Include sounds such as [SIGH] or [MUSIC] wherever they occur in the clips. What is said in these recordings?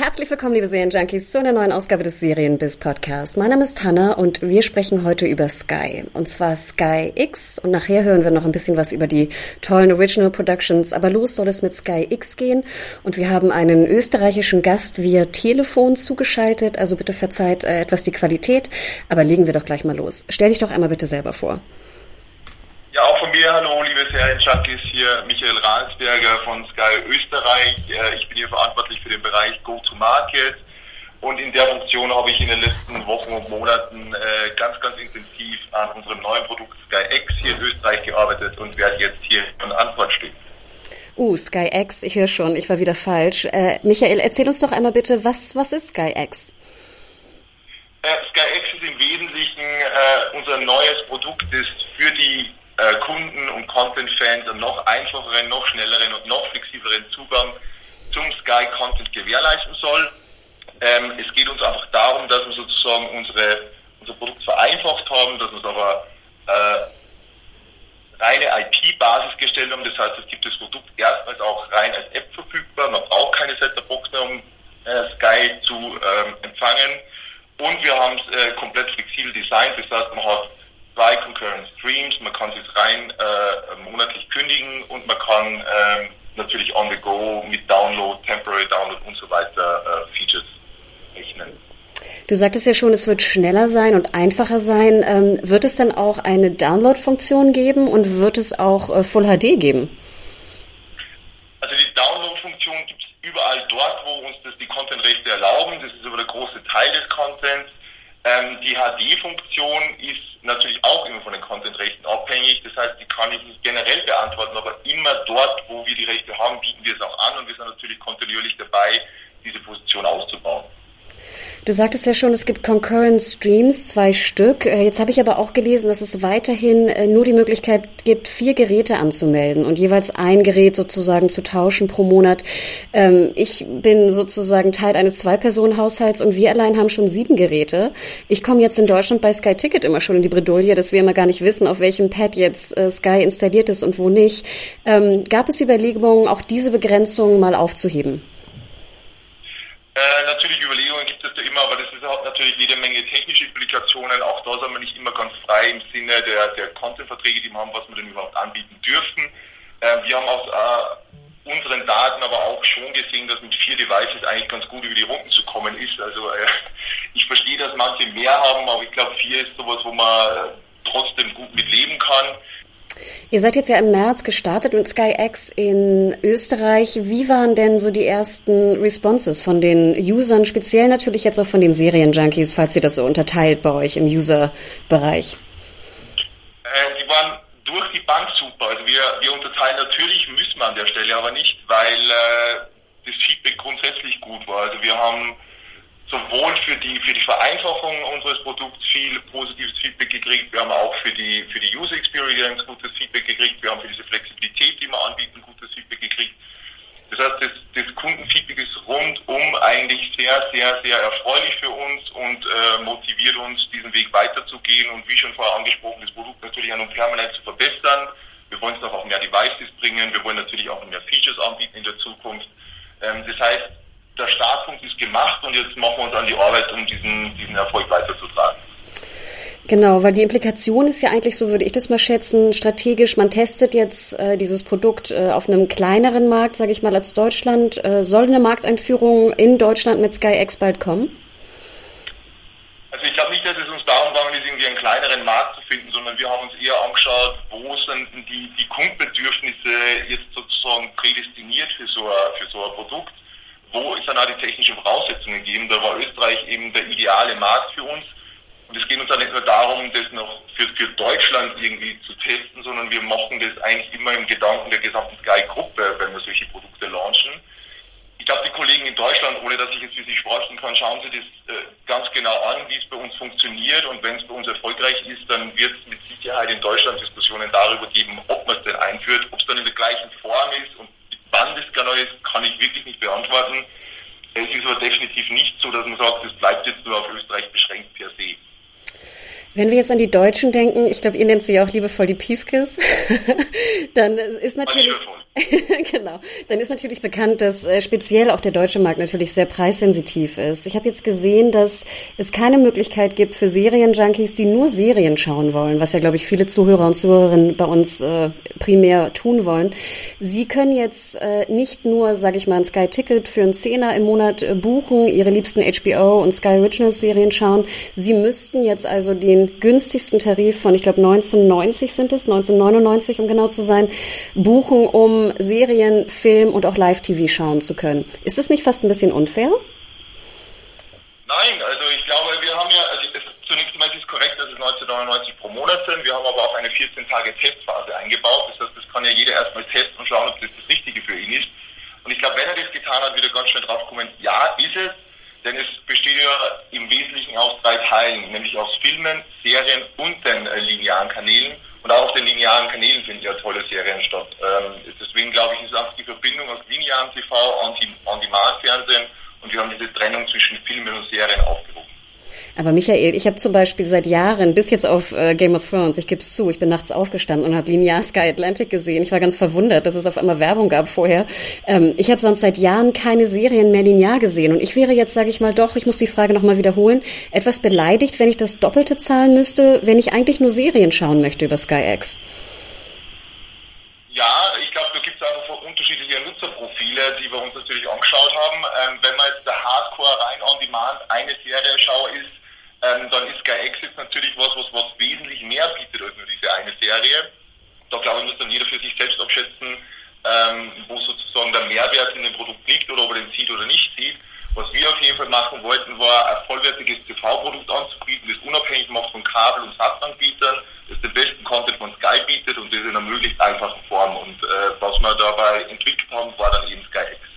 Herzlich willkommen, liebe Serienjunkies, zu einer neuen Ausgabe des Serienbiz Podcasts. Mein Name ist Hanna und wir sprechen heute über Sky. Und zwar Sky X. Und nachher hören wir noch ein bisschen was über die tollen Original Productions. Aber los soll es mit Sky X gehen. Und wir haben einen österreichischen Gast via Telefon zugeschaltet. Also bitte verzeiht äh, etwas die Qualität. Aber legen wir doch gleich mal los. Stell dich doch einmal bitte selber vor. Ja, auch von mir, hallo liebe Serienjunkies, hier Michael Rahlsberger von Sky Österreich. Äh, Ich bin hier verantwortlich für den Bereich Go-to-Market und in der Funktion habe ich in den letzten Wochen und Monaten äh, ganz, ganz intensiv an unserem neuen Produkt Sky X hier in Österreich gearbeitet und werde jetzt hier in Antwort stehen. Uh, Sky X, ich höre schon, ich war wieder falsch. Äh, Michael, erzähl uns doch einmal bitte, was, was ist Sky X? Äh, Sky X ist im Wesentlichen äh, unser neues Produkt, das für die äh, Kunden und Content-Fans einen noch einfacheren, noch schnelleren und noch flexibleren Zugang zum Sky-Content gewährleisten soll. Ähm, es geht uns einfach darum, dass wir sozusagen unsere, unser Produkt vereinfacht haben, dass wir es aber äh, reine IP-Basis gestellt haben. Das heißt, es gibt das Produkt erstmals auch rein als App verfügbar. Man braucht keine Set-Top-Box mehr, um äh, Sky zu ähm, empfangen. Und wir haben es äh, komplett flexibel designt. Das heißt, man hat zwei Concurrent Streams, man kann es rein äh, monatlich kündigen und man kann ähm, natürlich on the go mit Download, Temporary Download und so weiter äh, Features rechnen. Du sagtest ja schon, es wird schneller sein und einfacher sein. Ähm, wird es dann auch eine Download-Funktion geben und wird es auch äh, Full HD geben? Also die Download-Funktion gibt es überall dort, wo uns das die Content-Rechte erlauben. Das ist aber der große Teil des Contents. Ähm, die HD-Funktion ist natürlich auch immer von den Content-Rechten abhängig. Das heißt, die kann ich nicht generell beantworten, aber immer dort, wo wir die Rechte haben, bieten wir es auch an und wir sind natürlich kontinuierlich dabei, diese Position auszubauen. Du sagtest ja schon, es gibt Concurrent Streams, zwei Stück. Äh, Jetzt habe ich aber auch gelesen, dass es weiterhin äh, nur die Möglichkeit gibt, vier Geräte anzumelden und jeweils ein Gerät sozusagen zu tauschen pro Monat. Ähm, Ich bin sozusagen Teil eines Zwei-Personen-Haushalts und wir allein haben schon sieben Geräte. Ich komme jetzt in Deutschland bei Sky Ticket immer schon in die Bredouille, dass wir immer gar nicht wissen, auf welchem Pad jetzt äh, Sky installiert ist und wo nicht. Ähm, Gab es Überlegungen, auch diese Begrenzung mal aufzuheben? Äh, natürlich Überlegungen gibt es da immer, aber das ist auch natürlich jede Menge technische Implikationen. Auch da sind wir nicht immer ganz frei im Sinne der, der Content-Verträge, die wir haben, was wir denn überhaupt anbieten dürfen. Äh, wir haben aus äh, unseren Daten aber auch schon gesehen, dass mit vier Devices eigentlich ganz gut über die Runden zu kommen ist. Also äh, [LAUGHS] ich verstehe, dass manche mehr haben, aber ich glaube, vier ist sowas, wo man äh, trotzdem gut mit leben kann. Ihr seid jetzt ja im März gestartet mit Sky X in Österreich. Wie waren denn so die ersten Responses von den Usern, speziell natürlich jetzt auch von den Serienjunkies, falls ihr das so unterteilt bei euch im User-Bereich? Äh, die waren durch die Bank super. Also wir, wir unterteilen natürlich, müssen wir an der Stelle aber nicht, weil äh, das Feedback grundsätzlich gut war. Also wir haben sowohl für die für die Vereinfachung unseres Produkts viel positives Feedback gekriegt. Wir haben auch für die für die User Experience gutes Feedback gekriegt. Wir haben für diese Flexibilität, die wir anbieten, gutes Feedback gekriegt. Das heißt, das, das Kundenfeedback ist rundum eigentlich sehr, sehr, sehr erfreulich für uns und äh, motiviert uns, diesen Weg weiterzugehen und wie schon vorher angesprochen, das Produkt natürlich an und permanent zu verbessern. Wir wollen es noch auf mehr Devices bringen. Wir wollen natürlich auch mehr Features anbieten in der Zukunft. Ähm, das heißt, der Startpunkt ist gemacht und jetzt machen wir uns an die Arbeit, um diesen, diesen Erfolg weiterzutragen. Genau, weil die Implikation ist ja eigentlich, so würde ich das mal schätzen, strategisch, man testet jetzt äh, dieses Produkt äh, auf einem kleineren Markt, sage ich mal, als Deutschland. Äh, soll eine Markteinführung in Deutschland mit Sky X bald kommen? Also ich glaube nicht, dass es uns darum ist, irgendwie einen kleineren Markt zu finden, sondern wir haben uns eher angeschaut, wo sind die, die Kundenbedürfnisse jetzt sozusagen prädestiniert für so ein, für so ein Produkt wo es dann auch die technischen Voraussetzungen geben. Da war Österreich eben der ideale Markt für uns. Und es geht uns dann nicht nur darum, das noch für, für Deutschland irgendwie zu testen, sondern wir machen das eigentlich immer im Gedanken der gesamten Sky-Gruppe, wenn wir solche Produkte launchen. Ich glaube, die Kollegen in Deutschland, ohne dass ich jetzt für sie sprechen kann, schauen sie das äh, ganz genau an, wie es bei uns funktioniert. Und wenn es bei uns erfolgreich ist, dann wird es mit Sicherheit in Deutschland Diskussionen darüber geben, ob man es denn einführt. Ob es dann in der gleichen Form ist und wann das genau ist, kann ich wirklich nicht beantworten. Es ist aber definitiv nicht so, dass man sagt, es bleibt jetzt nur auf Österreich beschränkt per se. Wenn wir jetzt an die Deutschen denken, ich glaube, ihr nennt sie ja auch liebevoll die Piefkes, [LAUGHS] dann ist natürlich... [LAUGHS] genau. Dann ist natürlich bekannt, dass äh, speziell auch der deutsche Markt natürlich sehr preissensitiv ist. Ich habe jetzt gesehen, dass es keine Möglichkeit gibt für Serienjunkies, die nur Serien schauen wollen, was ja, glaube ich, viele Zuhörer und Zuhörerinnen bei uns äh, primär tun wollen. Sie können jetzt äh, nicht nur, sage ich mal, ein Sky Ticket für einen Zehner im Monat äh, buchen, ihre liebsten HBO und Sky Originals Serien schauen. Sie müssten jetzt also den günstigsten Tarif von, ich glaube, 1990 sind es, 1999, um genau zu sein, buchen, um Serien, Film und auch Live-TV schauen zu können. Ist das nicht fast ein bisschen unfair? Nein, also ich glaube, wir haben ja, also zunächst einmal ist es korrekt, dass es 1999 pro Monat sind. Wir haben aber auch eine 14-Tage-Testphase eingebaut. Das heißt, das kann ja jeder erstmal testen und schauen, ob das das Richtige für ihn ist. Und ich glaube, wenn er das getan hat, wieder ganz schnell drauf kommen, ja, ist es, denn es besteht ja im Wesentlichen aus drei Teilen, nämlich aus Filmen, Serien und den äh, linearen Kanälen. Und auch auf den linearen Kanälen finden ja tolle Serien statt. Ähm, deswegen glaube ich, ist auch die Verbindung aus linearem TV, On-Demand-Fernsehen und wir haben diese Trennung zwischen Filmen und Serien aufgehoben. Aber Michael, ich habe zum Beispiel seit Jahren, bis jetzt auf äh, Game of Thrones, ich gebe es zu, ich bin nachts aufgestanden und habe linear Sky Atlantic gesehen. Ich war ganz verwundert, dass es auf einmal Werbung gab vorher. Ähm, ich habe sonst seit Jahren keine Serien mehr linear gesehen. Und ich wäre jetzt, sage ich mal doch, ich muss die Frage nochmal wiederholen, etwas beleidigt, wenn ich das Doppelte zahlen müsste, wenn ich eigentlich nur Serien schauen möchte über Sky X. Ja, ich glaube, da gibt es einfach unterschiedliche Nutzerprofile, die wir uns natürlich angeschaut haben. Ähm, wenn man jetzt der Hardcore rein on demand eine Serie schau ist, ähm, dann ist Sky Access natürlich was, was, was wesentlich mehr bietet als nur diese eine Serie. Da glaube ich, muss dann jeder für sich selbst abschätzen, ähm, wo sozusagen der Mehrwert in dem Produkt liegt oder ob er den sieht oder nicht sieht. Was wir auf jeden Fall machen wollten, war ein vollwertiges TV-Produkt anzubieten, das unabhängig macht von Kabel- und Satzanbietern, das den besten Content von Sky bietet und das in einer möglichst einfachen Form. Und äh, was wir dabei entwickelt haben, war dann eben Sky X.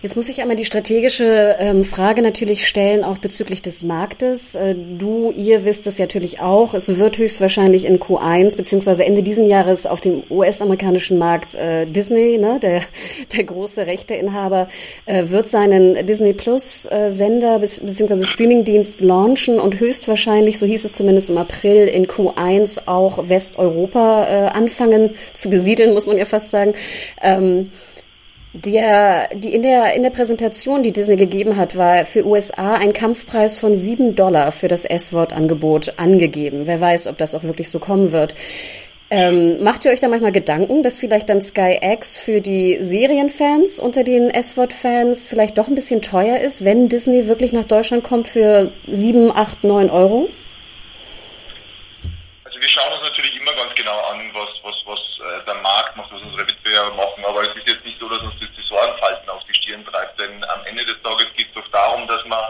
Jetzt muss ich einmal die strategische ähm, Frage natürlich stellen, auch bezüglich des Marktes. Äh, du, ihr wisst es natürlich auch. Es wird höchstwahrscheinlich in Q1 beziehungsweise Ende diesen Jahres auf dem US-amerikanischen Markt äh, Disney, ne, der, [LAUGHS] der große Rechteinhaber, äh, wird seinen Disney Plus äh, beziehungsweise Streamingdienst launchen und höchstwahrscheinlich, so hieß es zumindest im April, in Q1 auch Westeuropa äh, anfangen zu besiedeln, muss man ja fast sagen. Ähm, der, die in der, in der Präsentation, die Disney gegeben hat, war für USA ein Kampfpreis von sieben Dollar für das S-Wort-Angebot angegeben. Wer weiß, ob das auch wirklich so kommen wird. Ähm, macht ihr euch da manchmal Gedanken, dass vielleicht dann Sky X für die Serienfans unter den S-Wort-Fans vielleicht doch ein bisschen teuer ist, wenn Disney wirklich nach Deutschland kommt für sieben, acht, neun Euro? Also wir schauen uns natürlich immer ganz genau an, was, was, was äh, der Markt macht, was unsere Wettbewerber machen, aber es ist jetzt so, dass uns das die Sorgenfalten auf die Stirn treibt, denn am Ende des Tages geht es doch darum, dass man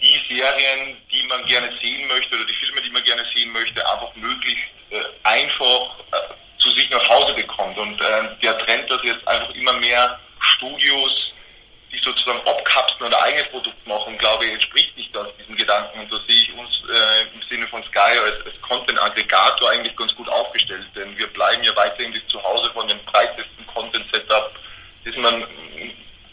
die Serien, die man gerne sehen möchte oder die Filme, die man gerne sehen möchte, einfach möglichst äh, einfach äh, zu sich nach Hause bekommt. Und äh, der Trend, dass jetzt einfach immer mehr Studios die sozusagen abkapseln oder eigenes Produkt machen, glaube ich, entspricht nicht ganz diesem Gedanken. Und da sehe ich uns äh, im Sinne von Sky als, als Content-Aggregator eigentlich ganz gut aufgestellt, denn wir bleiben ja weiterhin das Zuhause von dem breitesten Content-Setup, das man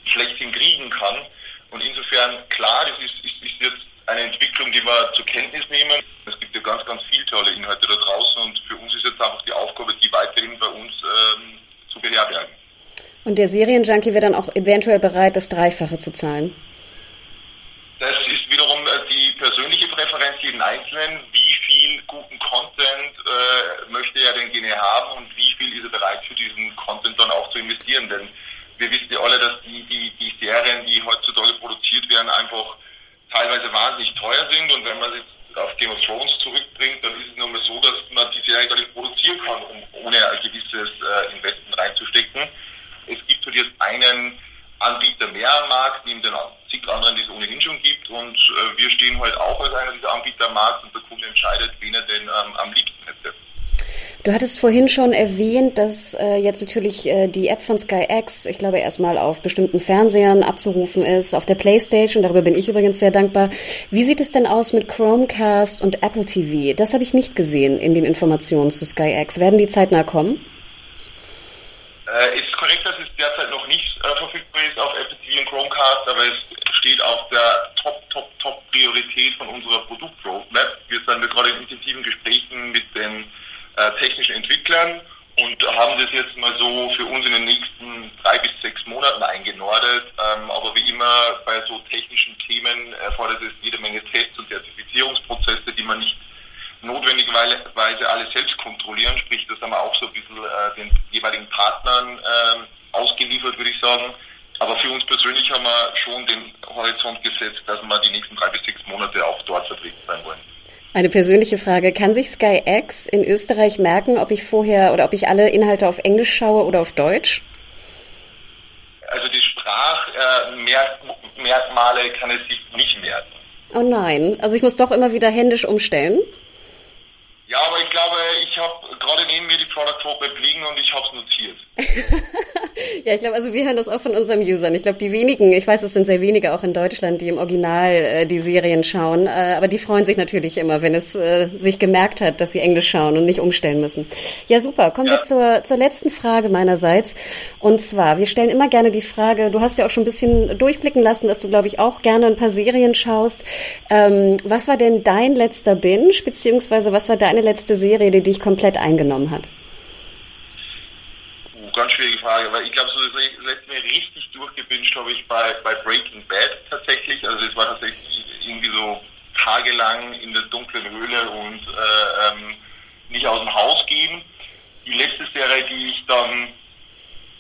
schlechthin kriegen kann. Und insofern, klar, das ist, ist, ist jetzt eine Entwicklung, die wir zur Kenntnis nehmen. Es gibt ja ganz, ganz viele tolle Inhalte da draußen und für uns ist jetzt einfach die Aufgabe, die weiterhin bei uns ähm, zu beherbergen. Und der Serienjunkie wäre dann auch eventuell bereit, das Dreifache zu zahlen? Das ist wiederum äh, die persönliche Präferenz jeden Einzelnen. Wie viel guten Content äh, möchte er denn gerne haben und wie viel ist er bereit für diesen Content dann auch zu investieren? Denn wir wissen ja alle, dass die, die, die Serien, die heutzutage produziert werden, einfach teilweise wahnsinnig teuer sind und wenn man jetzt auf Game of Thrones zurückbringt, dann ist es nun mal so, dass man die Serie gar nicht produzieren kann, um ohne ein gewisses äh, Investment reinzustecken. Jetzt einen Anbieter mehr am Markt, neben den zig anderen, die es ohnehin schon gibt. Und äh, wir stehen halt auch als einer dieser Anbieter am Markt und der Kunde entscheidet, wen er denn ähm, am liebsten hätte. Du hattest vorhin schon erwähnt, dass äh, jetzt natürlich äh, die App von SkyX, ich glaube, erstmal auf bestimmten Fernsehern abzurufen ist, auf der Playstation, darüber bin ich übrigens sehr dankbar. Wie sieht es denn aus mit Chromecast und Apple TV? Das habe ich nicht gesehen in den Informationen zu SkyX. Werden die zeitnah kommen? Äh, ist korrekt, dass es derzeit noch nicht äh, verfügbar ist auf Apple TV und Chromecast, aber es steht auf der Top, Top, Top Priorität von unserer Produktroadmap. Wir sind gerade in intensiven Gesprächen mit den äh, technischen Entwicklern und haben das jetzt mal so für uns in den nächsten drei bis sechs Monaten eingenordet. Ähm, aber wie immer bei so technischen Themen erfordert es jede Menge Tests und Zertifizierungsprozesse, die man nicht notwendigerweise alle selbst kontrollieren. Sprich, das haben wir auch so ein bisschen äh, den jeweiligen Partnern äh, ausgeliefert, würde ich sagen. Aber für uns persönlich haben wir schon den Horizont gesetzt, dass wir die nächsten drei bis sechs Monate auch dort vertreten sein wollen. Eine persönliche Frage. Kann sich SkyX in Österreich merken, ob ich vorher oder ob ich alle Inhalte auf Englisch schaue oder auf Deutsch? Also die Sprachmerkmale kann es sich nicht merken. Oh nein, also ich muss doch immer wieder händisch umstellen? Ja, aber ich glaube, ich habe gerade neben mir die Product Roadmap liegen und ich habe es notiert. Ja, ich glaube, also wir hören das auch von unseren Usern. Ich glaube, die wenigen, ich weiß, es sind sehr wenige auch in Deutschland, die im Original äh, die Serien schauen, äh, aber die freuen sich natürlich immer, wenn es äh, sich gemerkt hat, dass sie Englisch schauen und nicht umstellen müssen. Ja, super. Kommen ja. wir zur, zur letzten Frage meinerseits. Und zwar, wir stellen immer gerne die Frage, du hast ja auch schon ein bisschen durchblicken lassen, dass du, glaube ich, auch gerne ein paar Serien schaust. Ähm, was war denn dein letzter Binge, beziehungsweise was war dein deine letzte Serie, die dich komplett eingenommen hat? Ganz schwierige Frage, weil ich glaube, so das letzte Mal richtig durchgebinscht habe ich bei, bei Breaking Bad tatsächlich. Also das war tatsächlich irgendwie so tagelang in der dunklen Höhle und äh, ähm, nicht aus dem Haus gehen. Die letzte Serie, die ich dann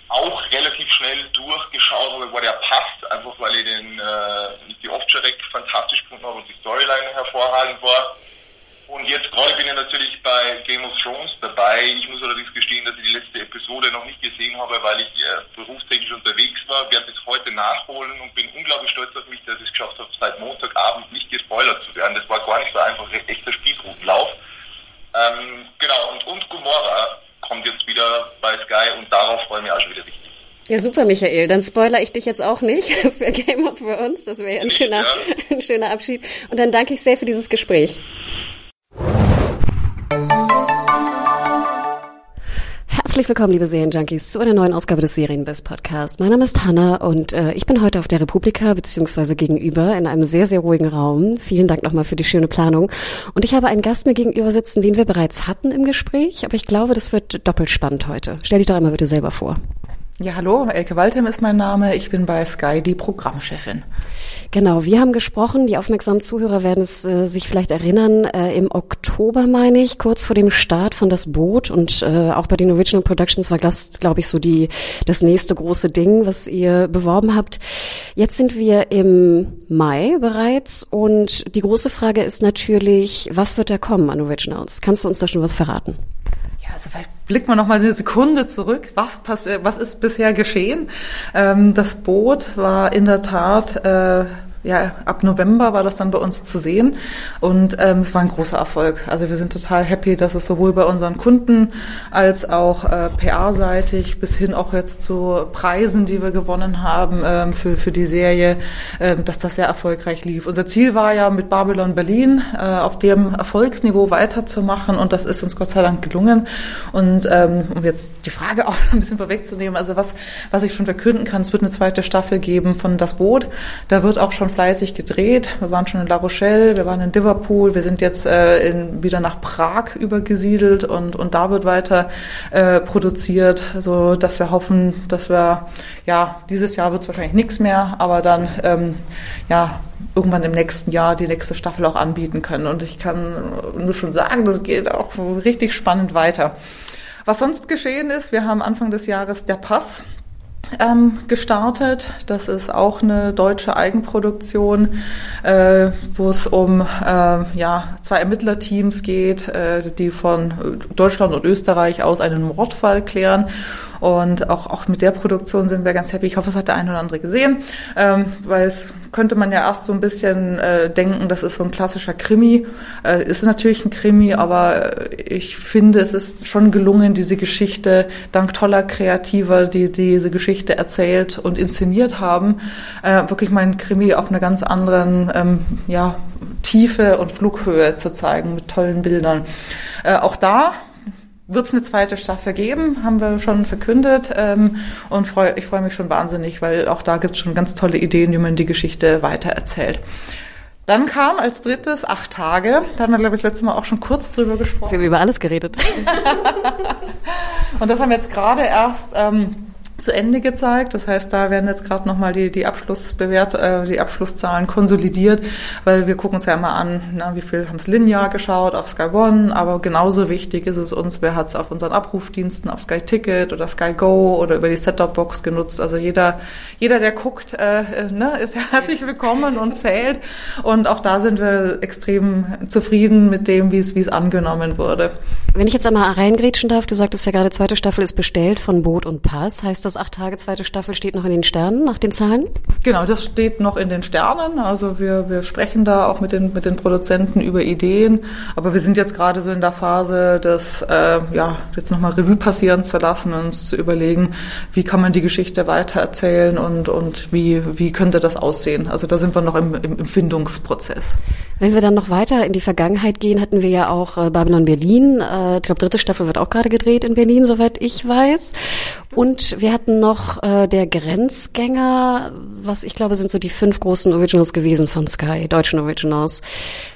auch relativ schnell durchgeschaut habe, war der Passt, einfach weil ich den äh, die Off-Direct fantastisch gefunden habe und die Storyline hervorragend war. Und jetzt gerade bin ich natürlich bei Game of Thrones dabei. Ich muss allerdings gestehen, dass ich die letzte Episode noch nicht gesehen habe, weil ich äh, berufstechnisch unterwegs war. Werde bis heute nachholen und bin unglaublich stolz auf mich, dass ich es geschafft habe, seit Montagabend nicht gespoilert zu werden. Das war gar nicht so einfach, ein echter Spießrutenlauf. Ähm, genau, und, und Gomorra kommt jetzt wieder bei Sky und darauf freue ich mich auch schon wieder richtig. Ja, super, Michael. Dann spoiler ich dich jetzt auch nicht [LAUGHS] für Game of Thrones. Das wäre ja ein schöner, ja. [LAUGHS] ein schöner Abschied. Und dann danke ich sehr für dieses Gespräch. Herzlich willkommen, liebe Serienjunkies, zu einer neuen Ausgabe des Serienbiz Podcast. Mein Name ist Hanna und äh, ich bin heute auf der Republika beziehungsweise gegenüber in einem sehr, sehr ruhigen Raum. Vielen Dank nochmal für die schöne Planung. Und ich habe einen Gast mir gegenüber sitzen, den wir bereits hatten im Gespräch, aber ich glaube, das wird doppelt spannend heute. Stell dich doch einmal bitte selber vor. Ja, hallo, Elke Waldheim ist mein Name. Ich bin bei Sky die Programmchefin. Genau, wir haben gesprochen, die aufmerksamen Zuhörer werden es äh, sich vielleicht erinnern, äh, im Oktober meine ich, kurz vor dem Start von Das Boot und äh, auch bei den Original Productions war das, glaube ich, so die das nächste große Ding, was ihr beworben habt. Jetzt sind wir im Mai bereits und die große Frage ist natürlich, was wird da kommen an Originals? Kannst du uns da schon was verraten? Also vielleicht blicken wir noch mal eine Sekunde zurück. Was passiert, was ist bisher geschehen? Ähm, das Boot war in der Tat äh, ja, ab November war das dann bei uns zu sehen und ähm, es war ein großer Erfolg. Also wir sind total happy, dass es sowohl bei unseren Kunden als auch äh, PR-seitig bis hin auch jetzt zu Preisen, die wir gewonnen haben ähm, für, für die Serie, ähm, dass das sehr erfolgreich lief. Unser Ziel war ja mit Babylon Berlin äh, auf dem Erfolgsniveau weiterzumachen und das ist uns Gott sei Dank gelungen. Und ähm, um jetzt die Frage [LAUGHS] auch ein bisschen vorwegzunehmen, also was, was ich schon verkünden kann, es wird eine zweite Staffel geben von Das Boot. Da wird auch schon fleißig gedreht. Wir waren schon in La Rochelle, wir waren in Liverpool, wir sind jetzt äh, in, wieder nach Prag übergesiedelt und, und da wird weiter äh, produziert, so dass wir hoffen, dass wir, ja, dieses Jahr wird es wahrscheinlich nichts mehr, aber dann, ähm, ja, irgendwann im nächsten Jahr die nächste Staffel auch anbieten können. Und ich kann nur schon sagen, das geht auch richtig spannend weiter. Was sonst geschehen ist, wir haben Anfang des Jahres der Pass ähm, gestartet. Das ist auch eine deutsche Eigenproduktion, äh, wo es um äh, ja, zwei Ermittlerteams geht, äh, die von Deutschland und Österreich aus einen Mordfall klären. Und auch, auch mit der Produktion sind wir ganz happy. Ich hoffe, es hat der eine oder andere gesehen, ähm, weil es könnte man ja erst so ein bisschen äh, denken, das ist so ein klassischer Krimi. Äh, ist natürlich ein Krimi, aber ich finde, es ist schon gelungen, diese Geschichte dank toller Kreativer, die, die diese Geschichte erzählt und inszeniert haben, äh, wirklich meinen Krimi auf einer ganz anderen ähm, ja, Tiefe und Flughöhe zu zeigen mit tollen Bildern. Äh, auch da wird es eine zweite Staffel geben, haben wir schon verkündet. Ähm, und freu, ich freue mich schon wahnsinnig, weil auch da gibt es schon ganz tolle Ideen, wie man die Geschichte weitererzählt. Dann kam als drittes acht Tage. Da haben wir, glaube ich, das letzte Mal auch schon kurz drüber gesprochen. Wir haben über alles geredet. [LAUGHS] und das haben wir jetzt gerade erst ähm, zu Ende gezeigt. Das heißt, da werden jetzt gerade nochmal die, die, Abschlussbewert äh, die Abschlusszahlen konsolidiert, weil wir gucken uns ja immer an, na, wie viel haben es linear geschaut auf Sky One, aber genauso wichtig ist es uns, wer hat es auf unseren Abrufdiensten, auf Sky Ticket oder Sky Go oder über die Set-Top-Box genutzt. Also jeder, jeder, der guckt, äh, äh ne, ist [LAUGHS] herzlich willkommen und zählt. Und auch da sind wir extrem zufrieden mit dem, wie es, wie es angenommen wurde. Wenn ich jetzt einmal reingrätschen darf, du sagtest ja gerade, zweite Staffel ist bestellt von Boot und Pass. Heißt das, acht Tage zweite Staffel steht noch in den Sternen nach den Zahlen? Genau, das steht noch in den Sternen. Also wir, wir sprechen da auch mit den, mit den Produzenten über Ideen. Aber wir sind jetzt gerade so in der Phase, das äh, ja, jetzt nochmal Revue passieren zu lassen und uns zu überlegen, wie kann man die Geschichte weitererzählen und, und wie, wie könnte das aussehen. Also da sind wir noch im, im Empfindungsprozess. Wenn wir dann noch weiter in die Vergangenheit gehen, hatten wir ja auch äh, Babylon Berlin. Äh, ich glaube, dritte Staffel wird auch gerade gedreht in Berlin, soweit ich weiß. Und wir hatten noch äh, der Grenzgänger, was ich glaube sind so die fünf großen Originals gewesen von Sky, deutschen Originals.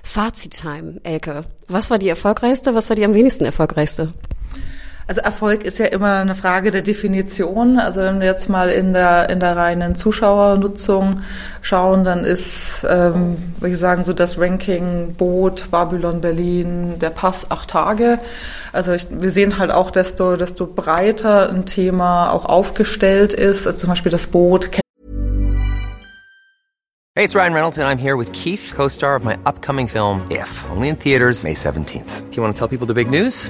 Fazit-Time, Elke. Was war die erfolgreichste, was war die am wenigsten erfolgreichste? Also Erfolg ist ja immer eine Frage der Definition. Also wenn wir jetzt mal in der in der reinen Zuschauernutzung schauen, dann ist, ähm, würde ich sagen, so das Ranking Boot, Babylon Berlin, der Pass acht Tage. Also ich, wir sehen halt auch, desto desto breiter ein Thema auch aufgestellt ist. Also zum Beispiel das Boot. Hey, it's Ryan Reynolds and I'm here with Keith, co-star of my upcoming film If, only in theaters May 17th. Do you want to tell people the big news?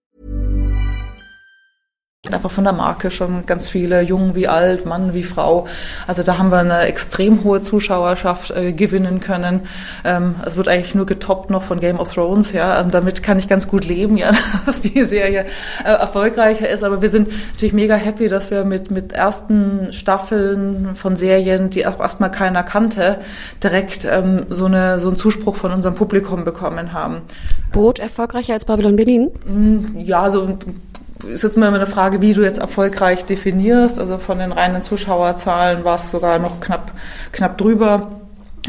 Einfach von der Marke schon ganz viele, jung wie alt, Mann wie Frau. Also da haben wir eine extrem hohe Zuschauerschaft äh, gewinnen können. Ähm, es wird eigentlich nur getoppt noch von Game of Thrones, ja. Und damit kann ich ganz gut leben, ja, [LAUGHS] dass die Serie äh, erfolgreicher ist. Aber wir sind natürlich mega happy, dass wir mit, mit ersten Staffeln von Serien, die auch erstmal keiner kannte, direkt ähm, so, eine, so einen Zuspruch von unserem Publikum bekommen haben. Boot erfolgreicher als Babylon Berlin? Mm, ja, so ist jetzt mal eine Frage, wie du jetzt erfolgreich definierst. Also von den reinen Zuschauerzahlen war es sogar noch knapp, knapp drüber.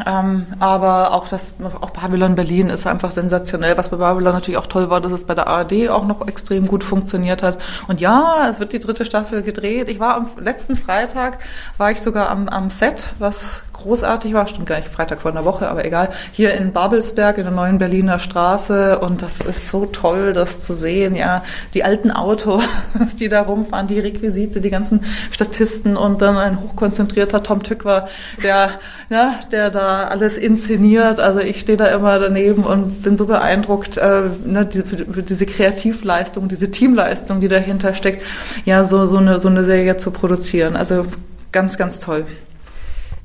Ähm, aber auch das, auch Babylon Berlin ist einfach sensationell. Was bei Babylon natürlich auch toll war, dass es bei der ARD auch noch extrem gut funktioniert hat. Und ja, es wird die dritte Staffel gedreht. Ich war am letzten Freitag, war ich sogar am, am Set, was großartig war, stimmt gar nicht, Freitag vor einer Woche, aber egal, hier in Babelsberg in der neuen Berliner Straße. Und das ist so toll, das zu sehen, ja, die alten Autos, [LAUGHS] die da rumfahren, die Requisite, die ganzen Statisten. Und dann ein hochkonzentrierter Tom Tückwer, der, ja, der da alles inszeniert, also ich stehe da immer daneben und bin so beeindruckt, äh, ne, diese, für diese Kreativleistung, diese Teamleistung, die dahinter steckt, ja, so, so eine, so eine Serie zu produzieren, also ganz, ganz toll.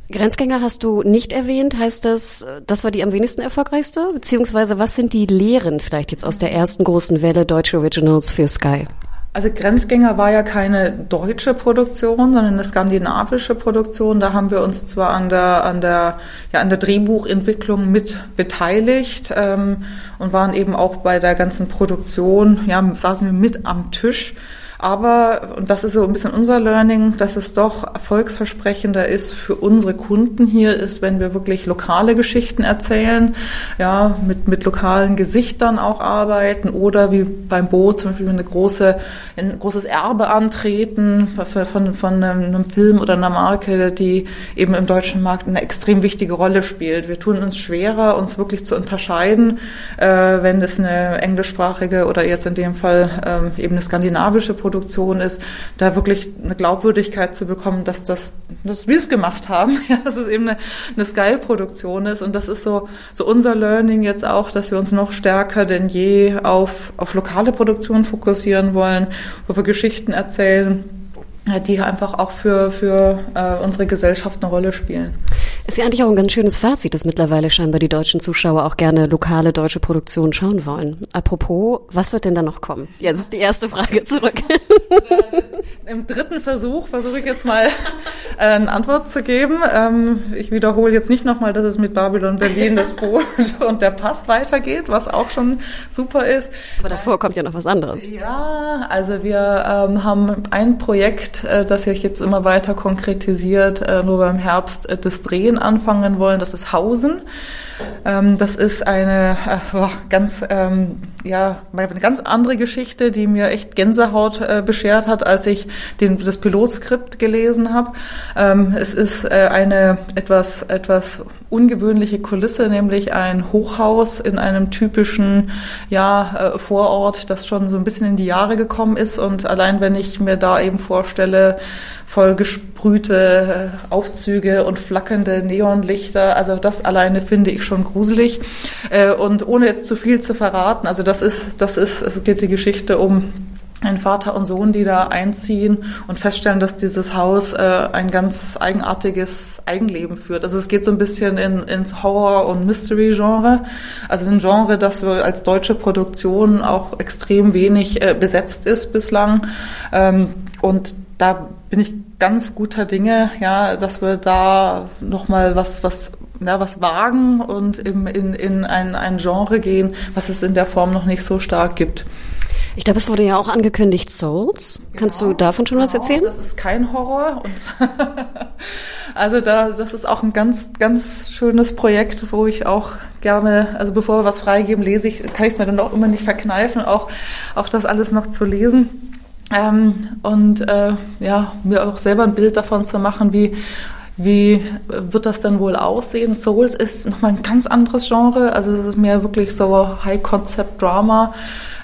Grenzgänger hast du nicht erwähnt. Heißt das, das war die am wenigsten erfolgreichste? Beziehungsweise was sind die Lehren vielleicht jetzt aus der ersten großen Welle deutsche Originals für Sky? Also Grenzgänger war ja keine deutsche Produktion, sondern eine skandinavische Produktion. Da haben wir uns zwar an der, an der, ja, an der Drehbuchentwicklung mit beteiligt ähm, und waren eben auch bei der ganzen Produktion, ja, saßen wir mit am Tisch. Aber, und das ist so ein bisschen unser Learning, dass es doch erfolgsversprechender ist für unsere Kunden hier, ist, wenn wir wirklich lokale Geschichten erzählen, ja, mit, mit lokalen Gesichtern auch arbeiten oder wie beim Boot zum Beispiel eine große, ein großes Erbe antreten von, von, von einem Film oder einer Marke, die eben im deutschen Markt eine extrem wichtige Rolle spielt. Wir tun uns schwerer, uns wirklich zu unterscheiden, äh, wenn es eine englischsprachige oder jetzt in dem Fall ähm, eben eine skandinavische Produktion ist, da wirklich eine Glaubwürdigkeit zu bekommen, dass das, dass wir es gemacht haben, [LAUGHS] ja, dass es eben eine, eine Sky-Produktion ist. Und das ist so, so unser Learning jetzt auch, dass wir uns noch stärker denn je auf, auf lokale Produktionen fokussieren wollen, wo wir Geschichten erzählen, die einfach auch für, für äh, unsere Gesellschaft eine Rolle spielen. Ist ja eigentlich auch ein ganz schönes Fazit, dass mittlerweile scheinbar die deutschen Zuschauer auch gerne lokale deutsche Produktionen schauen wollen. Apropos, was wird denn da noch kommen? Jetzt ist die erste Frage zurück. Im dritten Versuch versuche ich jetzt mal äh, eine Antwort zu geben. Ähm, ich wiederhole jetzt nicht nochmal, dass es mit Babylon Berlin das Boot [LAUGHS] und der Pass weitergeht, was auch schon super ist. Aber davor kommt ja noch was anderes. Ja, also wir ähm, haben ein Projekt, äh, das sich jetzt immer weiter konkretisiert, äh, nur beim Herbst äh, das Drehen anfangen wollen. Das ist Hausen. Ähm, das ist eine äh, ganz, ähm, ja, eine ganz andere Geschichte, die mir echt Gänsehaut äh, beschert hat, als ich den, das Pilotskript gelesen habe. Ähm, es ist äh, eine etwas, etwas ungewöhnliche Kulisse, nämlich ein Hochhaus in einem typischen ja, äh, Vorort, das schon so ein bisschen in die Jahre gekommen ist. Und allein wenn ich mir da eben vorstelle, voll gesprühte äh, Aufzüge und flackernde Neonlichter. Also das alleine finde ich schon gruselig. Äh, und ohne jetzt zu viel zu verraten, also das ist, das ist, es geht die Geschichte um ein Vater und Sohn, die da einziehen und feststellen, dass dieses Haus äh, ein ganz eigenartiges Eigenleben führt. Also es geht so ein bisschen in, ins Horror- und Mystery-Genre. Also ein Genre, das als deutsche Produktion auch extrem wenig äh, besetzt ist bislang. Ähm, und da bin ich ganz guter Dinge, ja, dass wir da nochmal was, was, ja, was wagen und im, in, in ein, ein Genre gehen, was es in der Form noch nicht so stark gibt. Ich glaube, es wurde ja auch angekündigt Souls. Kannst du davon schon was erzählen? Das ist kein Horror. [LAUGHS] also da, das ist auch ein ganz, ganz schönes Projekt, wo ich auch gerne, also bevor wir was freigeben, lese ich, kann ich es mir dann auch immer nicht verkneifen, auch, auch das alles noch zu lesen. Ähm, und äh, ja, mir auch selber ein Bild davon zu machen, wie, wie wird das denn wohl aussehen? Souls ist nochmal ein ganz anderes Genre, also es ist mehr wirklich so High-Concept-Drama.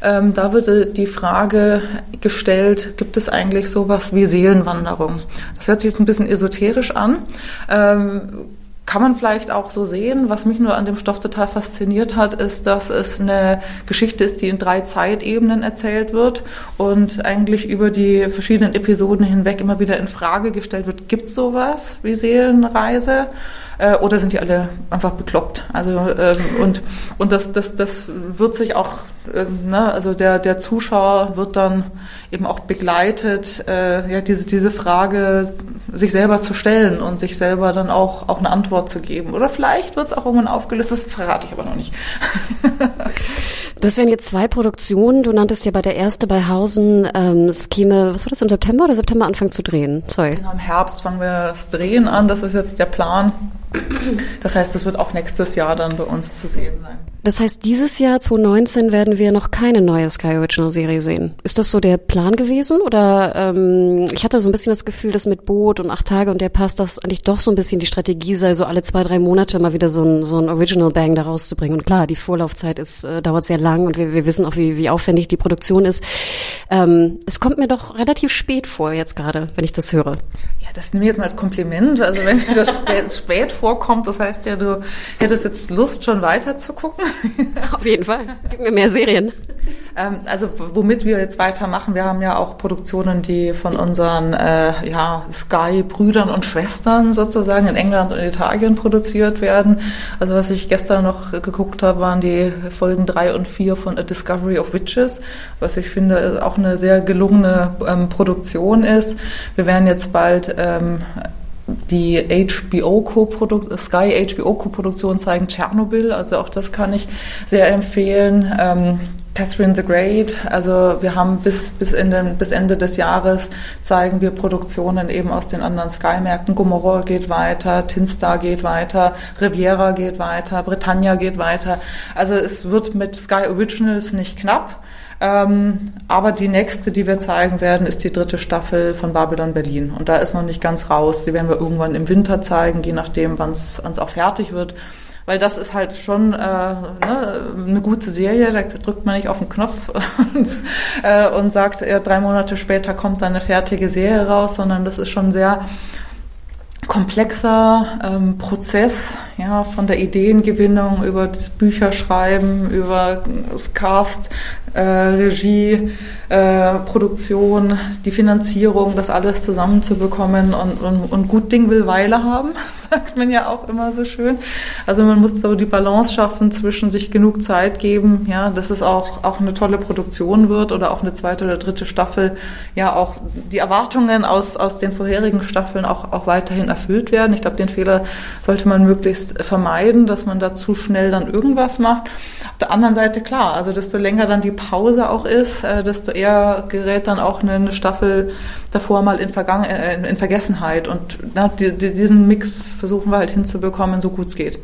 Ähm, da wird die Frage gestellt, gibt es eigentlich sowas wie Seelenwanderung? Das hört sich jetzt ein bisschen esoterisch an. Ähm, kann man vielleicht auch so sehen. Was mich nur an dem Stoff total fasziniert hat, ist, dass es eine Geschichte ist, die in drei Zeitebenen erzählt wird und eigentlich über die verschiedenen Episoden hinweg immer wieder in Frage gestellt wird, gibt sowas wie Seelenreise? Äh, oder sind die alle einfach bekloppt? Also ähm, und und das das das wird sich auch ähm, ne, also der der Zuschauer wird dann eben auch begleitet, äh, ja diese diese Frage sich selber zu stellen und sich selber dann auch auch eine Antwort zu geben. Oder vielleicht wird es auch irgendwann aufgelöst. Das verrate ich aber noch nicht. [LAUGHS] Das wären jetzt zwei Produktionen. Du nanntest ja bei der erste bei Hausen, ähm, es käme, was war das, im September oder September anfangen zu drehen? Sorry. Genau, im Herbst fangen wir das Drehen an. Das ist jetzt der Plan. Das heißt, das wird auch nächstes Jahr dann bei uns zu sehen sein. Das heißt, dieses Jahr 2019 werden wir noch keine neue Sky Original Serie sehen. Ist das so der Plan gewesen? Oder ähm, ich hatte so ein bisschen das Gefühl, dass mit Boot und acht Tage und der Pass, dass eigentlich doch so ein bisschen die Strategie sei, so alle zwei, drei Monate mal wieder so ein, so ein Original Bang da rauszubringen. Und klar, die Vorlaufzeit ist, äh, dauert sehr lang und wir, wir wissen auch, wie, wie aufwendig die Produktion ist. Ähm, es kommt mir doch relativ spät vor jetzt gerade, wenn ich das höre. Ja, das nehme ich jetzt mal als Kompliment. Also wenn dir das spät, [LAUGHS] spät vorkommt, das heißt ja, du hättest jetzt Lust, schon weiter zu gucken. [LAUGHS] Auf jeden Fall. Gib mir mehr Serien. Ähm, also womit wir jetzt weitermachen, wir haben ja auch Produktionen, die von unseren äh, ja, Sky-Brüdern und Schwestern sozusagen in England und Italien produziert werden. Also was ich gestern noch geguckt habe, waren die Folgen drei und vier von A Discovery of Witches, was ich finde auch eine sehr gelungene ähm, Produktion ist. Wir werden jetzt bald ähm, die HBO Co-Produktion, Sky HBO Co-Produktion zeigen Tschernobyl, also auch das kann ich sehr empfehlen. Ähm, Catherine the Great. Also wir haben bis, bis, den, bis Ende des Jahres zeigen wir Produktionen eben aus den anderen Sky-Märkten. Gomorrah geht weiter, Tinstar geht weiter, Riviera geht weiter, Britannia geht weiter. Also es wird mit Sky Originals nicht knapp. Ähm, aber die nächste, die wir zeigen werden, ist die dritte Staffel von Babylon Berlin. Und da ist noch nicht ganz raus. Die werden wir irgendwann im Winter zeigen, je nachdem, wann es auch fertig wird weil das ist halt schon äh, ne, eine gute Serie, da drückt man nicht auf den Knopf [LAUGHS] und, äh, und sagt, ja, drei Monate später kommt dann eine fertige Serie raus, sondern das ist schon sehr komplexer ähm, Prozess, ja, von der Ideengewinnung über das Bücherschreiben, über das Cast, äh, Regie, äh, Produktion, die Finanzierung, das alles zusammenzubekommen und, und, und gut Ding will Weile haben, [LAUGHS] sagt man ja auch immer so schön. Also man muss so die Balance schaffen zwischen sich genug Zeit geben, ja, dass es auch, auch eine tolle Produktion wird oder auch eine zweite oder dritte Staffel, ja, auch die Erwartungen aus, aus den vorherigen Staffeln auch, auch weiterhin erfüllt werden. Ich glaube, den Fehler sollte man möglichst vermeiden, dass man da zu schnell dann irgendwas macht. Auf der anderen Seite klar, also desto länger dann die Pause auch ist, äh, desto eher gerät dann auch eine Staffel davor mal in, Vergangen äh, in Vergessenheit. Und na, die, die, diesen Mix versuchen wir halt hinzubekommen, so gut es geht.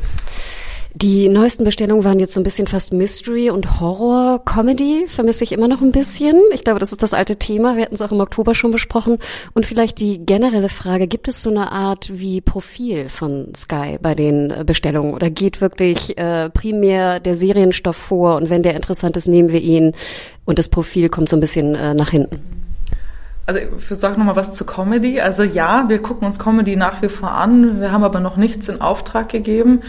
Die neuesten Bestellungen waren jetzt so ein bisschen fast Mystery und Horror. Comedy vermisse ich immer noch ein bisschen. Ich glaube, das ist das alte Thema. Wir hatten es auch im Oktober schon besprochen. Und vielleicht die generelle Frage, gibt es so eine Art wie Profil von Sky bei den Bestellungen? Oder geht wirklich äh, primär der Serienstoff vor und wenn der interessant ist, nehmen wir ihn und das Profil kommt so ein bisschen äh, nach hinten? Also ich sage nochmal was zu Comedy. Also ja, wir gucken uns Comedy nach wie vor an. Wir haben aber noch nichts in Auftrag gegeben.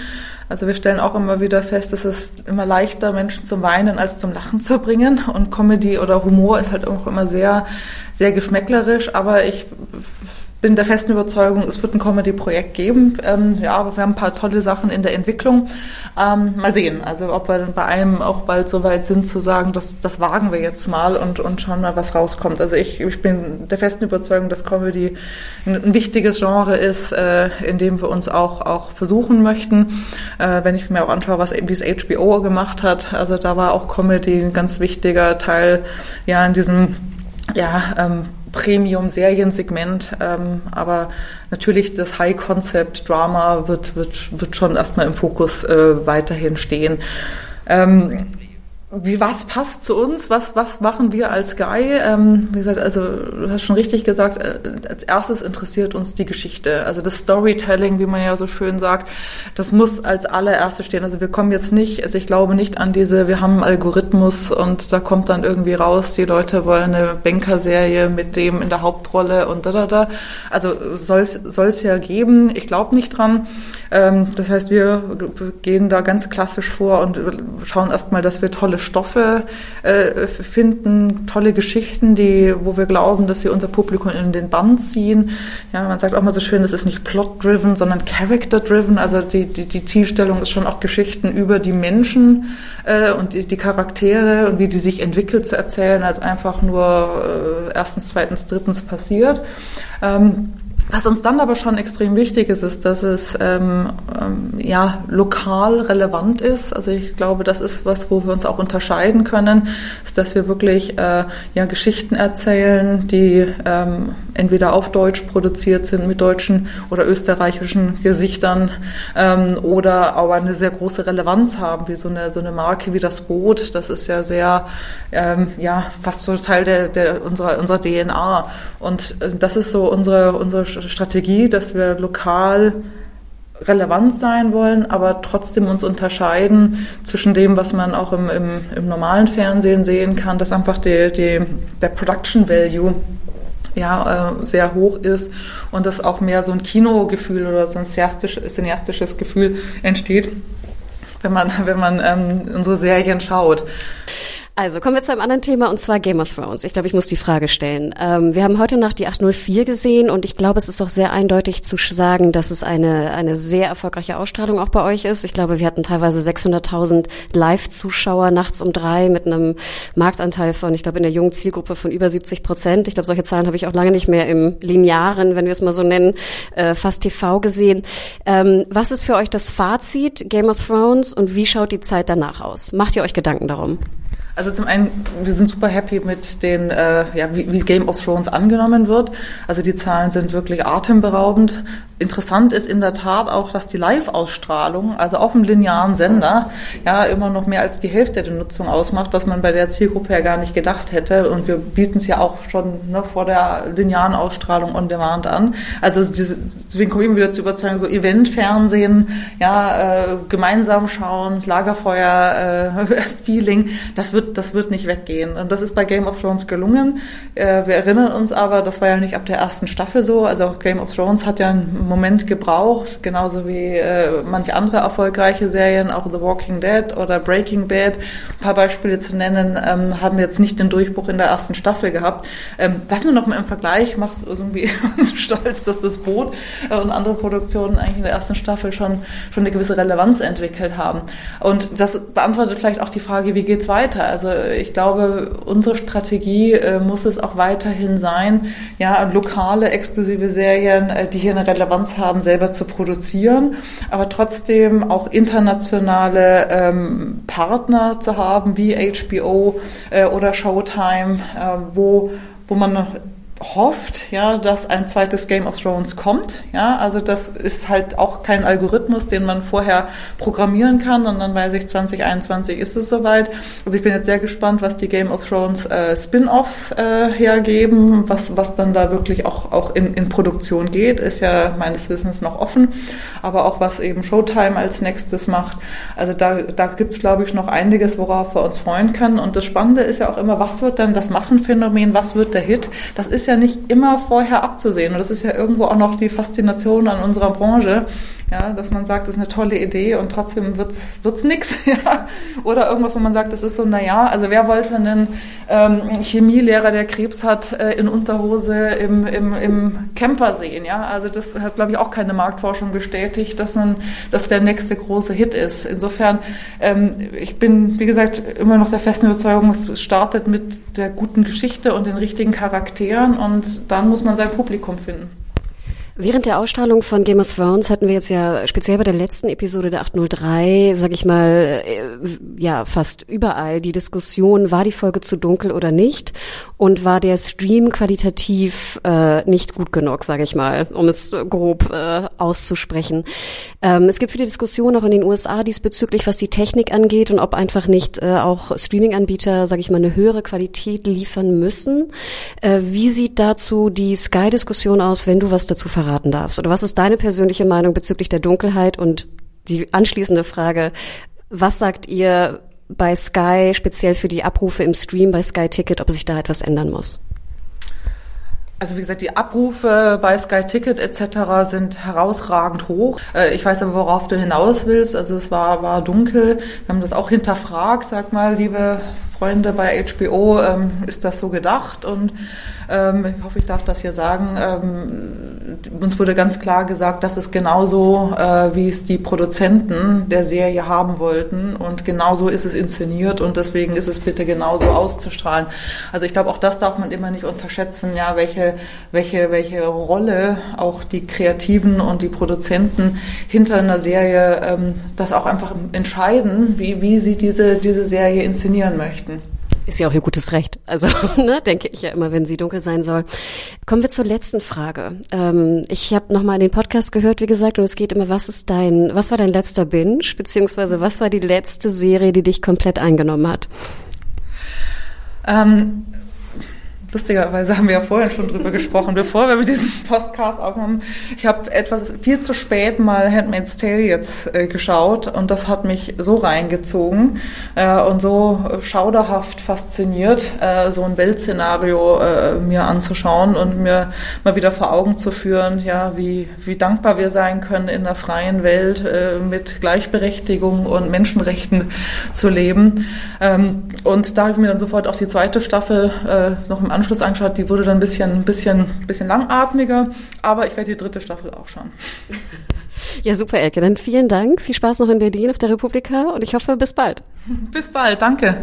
Also wir stellen auch immer wieder fest, dass es immer leichter, Menschen zum Weinen als zum Lachen zu bringen. Und Comedy oder Humor ist halt auch immer sehr, sehr geschmäcklerisch. Aber ich bin der festen Überzeugung, es wird ein Comedy-Projekt geben. Ähm, ja, aber wir haben ein paar tolle Sachen in der Entwicklung. Ähm, mal sehen, also ob wir dann bei einem auch bald so weit sind zu sagen, das, das wagen wir jetzt mal und, und schauen mal, was rauskommt. Also ich, ich bin der festen Überzeugung, dass Comedy ein, ein wichtiges Genre ist, äh, in dem wir uns auch, auch versuchen möchten. Äh, wenn ich mir auch anschaue, was wie es HBO gemacht hat, also da war auch Comedy ein ganz wichtiger Teil, ja, in diesem ja, ähm, Premium-Seriensegment, ähm, aber natürlich das High-Concept-Drama wird, wird, wird schon erstmal im Fokus äh, weiterhin stehen. Ähm, wie was passt zu uns? Was was machen wir als Guy? Ähm, wie gesagt, also du hast schon richtig gesagt. Äh, als erstes interessiert uns die Geschichte, also das Storytelling, wie man ja so schön sagt. Das muss als allererstes stehen. Also wir kommen jetzt nicht, also ich glaube nicht an diese. Wir haben einen Algorithmus und da kommt dann irgendwie raus, die Leute wollen eine Banker-Serie mit dem in der Hauptrolle und da da da. Also soll es ja geben. Ich glaube nicht dran. Ähm, das heißt, wir gehen da ganz klassisch vor und schauen erstmal, dass wir tolle Stoffe äh, finden, tolle Geschichten, die, wo wir glauben, dass sie unser Publikum in den Band ziehen. Ja, man sagt auch mal so schön, das ist nicht plot-driven, sondern character-driven. Also die, die, die Zielstellung ist schon auch Geschichten über die Menschen äh, und die, die Charaktere und wie die sich entwickelt zu erzählen, als einfach nur äh, erstens, zweitens, drittens passiert. Ähm, was uns dann aber schon extrem wichtig ist, ist, dass es ähm, ähm, ja lokal relevant ist. Also ich glaube, das ist was, wo wir uns auch unterscheiden können, ist, dass wir wirklich äh, ja Geschichten erzählen, die ähm, entweder auf Deutsch produziert sind mit deutschen oder österreichischen Gesichtern ähm, oder aber eine sehr große Relevanz haben, wie so eine so eine Marke wie das Boot. Das ist ja sehr ähm, ja fast so Teil der, der unserer unserer DNA und äh, das ist so unsere unsere Strategie, dass wir lokal relevant sein wollen, aber trotzdem uns unterscheiden zwischen dem, was man auch im, im, im normalen Fernsehen sehen kann, dass einfach die, die, der Production Value ja, äh, sehr hoch ist und dass auch mehr so ein Kinogefühl oder so ein cineastisches Gefühl entsteht, wenn man, wenn man ähm, unsere Serien schaut. Also kommen wir zu einem anderen Thema und zwar Game of Thrones. Ich glaube, ich muss die Frage stellen. Ähm, wir haben heute Nacht die 804 gesehen und ich glaube, es ist auch sehr eindeutig zu sagen, dass es eine, eine sehr erfolgreiche Ausstrahlung auch bei euch ist. Ich glaube, wir hatten teilweise 600.000 Live-Zuschauer nachts um drei mit einem Marktanteil von, ich glaube, in der jungen Zielgruppe von über 70 Prozent. Ich glaube, solche Zahlen habe ich auch lange nicht mehr im linearen, wenn wir es mal so nennen, äh, fast TV gesehen. Ähm, was ist für euch das Fazit Game of Thrones und wie schaut die Zeit danach aus? Macht ihr euch Gedanken darum? Also zum einen, wir sind super happy mit den, äh, ja, wie, wie Game of Thrones angenommen wird. Also die Zahlen sind wirklich atemberaubend. Interessant ist in der Tat auch, dass die Live-Ausstrahlung, also auf dem linearen Sender, ja immer noch mehr als die Hälfte der Nutzung ausmacht, was man bei der Zielgruppe ja gar nicht gedacht hätte. Und wir bieten es ja auch schon ne, vor der linearen Ausstrahlung on demand an. Also deswegen komme ich immer wieder zu überzeugen, so Event-Fernsehen, ja, äh, gemeinsam schauen, Lagerfeuer-Feeling, äh, [LAUGHS] das wird das wird nicht weggehen. Und das ist bei Game of Thrones gelungen. Äh, wir erinnern uns aber, das war ja nicht ab der ersten Staffel so. Also Game of Thrones hat ja einen Moment gebraucht, genauso wie äh, manche andere erfolgreiche Serien, auch The Walking Dead oder Breaking Bad. Ein paar Beispiele zu nennen, ähm, haben jetzt nicht den Durchbruch in der ersten Staffel gehabt. Ähm, das nur noch mal im Vergleich macht irgendwie [LAUGHS] uns stolz, dass das Boot äh, und andere Produktionen eigentlich in der ersten Staffel schon, schon eine gewisse Relevanz entwickelt haben. Und das beantwortet vielleicht auch die Frage, wie geht's weiter? Also ich glaube, unsere Strategie äh, muss es auch weiterhin sein, ja, lokale, exklusive Serien, äh, die hier eine Relevanz haben, selber zu produzieren, aber trotzdem auch internationale ähm, Partner zu haben, wie HBO äh, oder Showtime, äh, wo, wo man hofft, ja, dass ein zweites Game of Thrones kommt. Ja, also das ist halt auch kein Algorithmus, den man vorher programmieren kann und dann weiß ich, 2021 ist es soweit. Also ich bin jetzt sehr gespannt, was die Game of Thrones äh, Spin-offs äh, hergeben, was, was dann da wirklich auch, auch in, in Produktion geht, ist ja meines Wissens noch offen, aber auch was eben Showtime als nächstes macht. Also da, da gibt's glaube ich, noch einiges, worauf wir uns freuen können. Und das Spannende ist ja auch immer, was wird dann das Massenphänomen, was wird der Hit? Das ist ja ja nicht immer vorher abzusehen. Und das ist ja irgendwo auch noch die Faszination an unserer Branche, ja, dass man sagt, das ist eine tolle Idee und trotzdem wird's wird's nix, [LAUGHS] ja. Oder irgendwas, wo man sagt, das ist so, na ja, also wer wollte einen ähm, Chemielehrer, der Krebs hat, äh, in Unterhose im, im, im Camper sehen, ja. Also das hat, glaube ich, auch keine Marktforschung bestätigt, dass man, dass der nächste große Hit ist. Insofern, ähm, ich bin, wie gesagt, immer noch der festen Überzeugung, es startet mit der guten Geschichte und den richtigen Charakteren und dann muss man sein Publikum finden. Während der Ausstrahlung von Game of Thrones hatten wir jetzt ja speziell bei der letzten Episode der 803, sag ich mal, äh, ja, fast überall die Diskussion, war die Folge zu dunkel oder nicht? Und war der Stream qualitativ äh, nicht gut genug, sage ich mal, um es grob äh, auszusprechen. Ähm, es gibt viele Diskussionen auch in den USA diesbezüglich, was die Technik angeht und ob einfach nicht äh, auch Streaming-Anbieter, sage ich mal, eine höhere Qualität liefern müssen. Äh, wie sieht dazu die Sky-Diskussion aus, wenn du was dazu verratest? Verraten darfst? Oder was ist deine persönliche Meinung bezüglich der Dunkelheit? Und die anschließende Frage, was sagt ihr bei Sky, speziell für die Abrufe im Stream bei Sky Ticket, ob sich da etwas ändern muss? Also wie gesagt, die Abrufe bei Sky Ticket etc. sind herausragend hoch. Äh, ich weiß aber, worauf du hinaus willst. Also es war, war dunkel. Wir haben das auch hinterfragt, sag mal, liebe Freunde bei HBO, ähm, ist das so gedacht? Und ähm, ich hoffe, ich darf das hier sagen. Ähm, uns wurde ganz klar gesagt, das ist genauso, äh, wie es die Produzenten der Serie haben wollten. Und genauso ist es inszeniert und deswegen ist es bitte genauso auszustrahlen. Also ich glaube, auch das darf man immer nicht unterschätzen, ja, welche, welche, welche Rolle auch die Kreativen und die Produzenten hinter einer Serie ähm, das auch einfach entscheiden, wie, wie sie diese, diese Serie inszenieren möchten. Ist ja auch ihr gutes Recht. Also, [LAUGHS] ne, denke ich ja immer, wenn sie dunkel sein soll. Kommen wir zur letzten Frage. Ähm, ich habe nochmal den Podcast gehört, wie gesagt, und es geht immer, was ist dein, was war dein letzter Binge, beziehungsweise was war die letzte Serie, die dich komplett eingenommen hat? Ähm, lustigerweise haben wir ja vorhin schon drüber gesprochen, bevor wir mit diesem Podcast aufnahmen. Ich habe etwas viel zu spät mal Handmaid's Tale jetzt äh, geschaut und das hat mich so reingezogen äh, und so schauderhaft fasziniert, äh, so ein Weltszenario äh, mir anzuschauen und mir mal wieder vor Augen zu führen, ja, wie, wie dankbar wir sein können, in einer freien Welt äh, mit Gleichberechtigung und Menschenrechten zu leben. Ähm, und da habe ich mir dann sofort auch die zweite Staffel äh, noch im Anschluss angeschaut, die wurde dann ein bisschen, ein bisschen, ein bisschen langatmiger, aber ich werde die dritte Staffel auch schauen. [LAUGHS] Ja, super, Elke. Dann vielen Dank. Viel Spaß noch in Berlin auf der Republika und ich hoffe, bis bald. Bis bald, danke.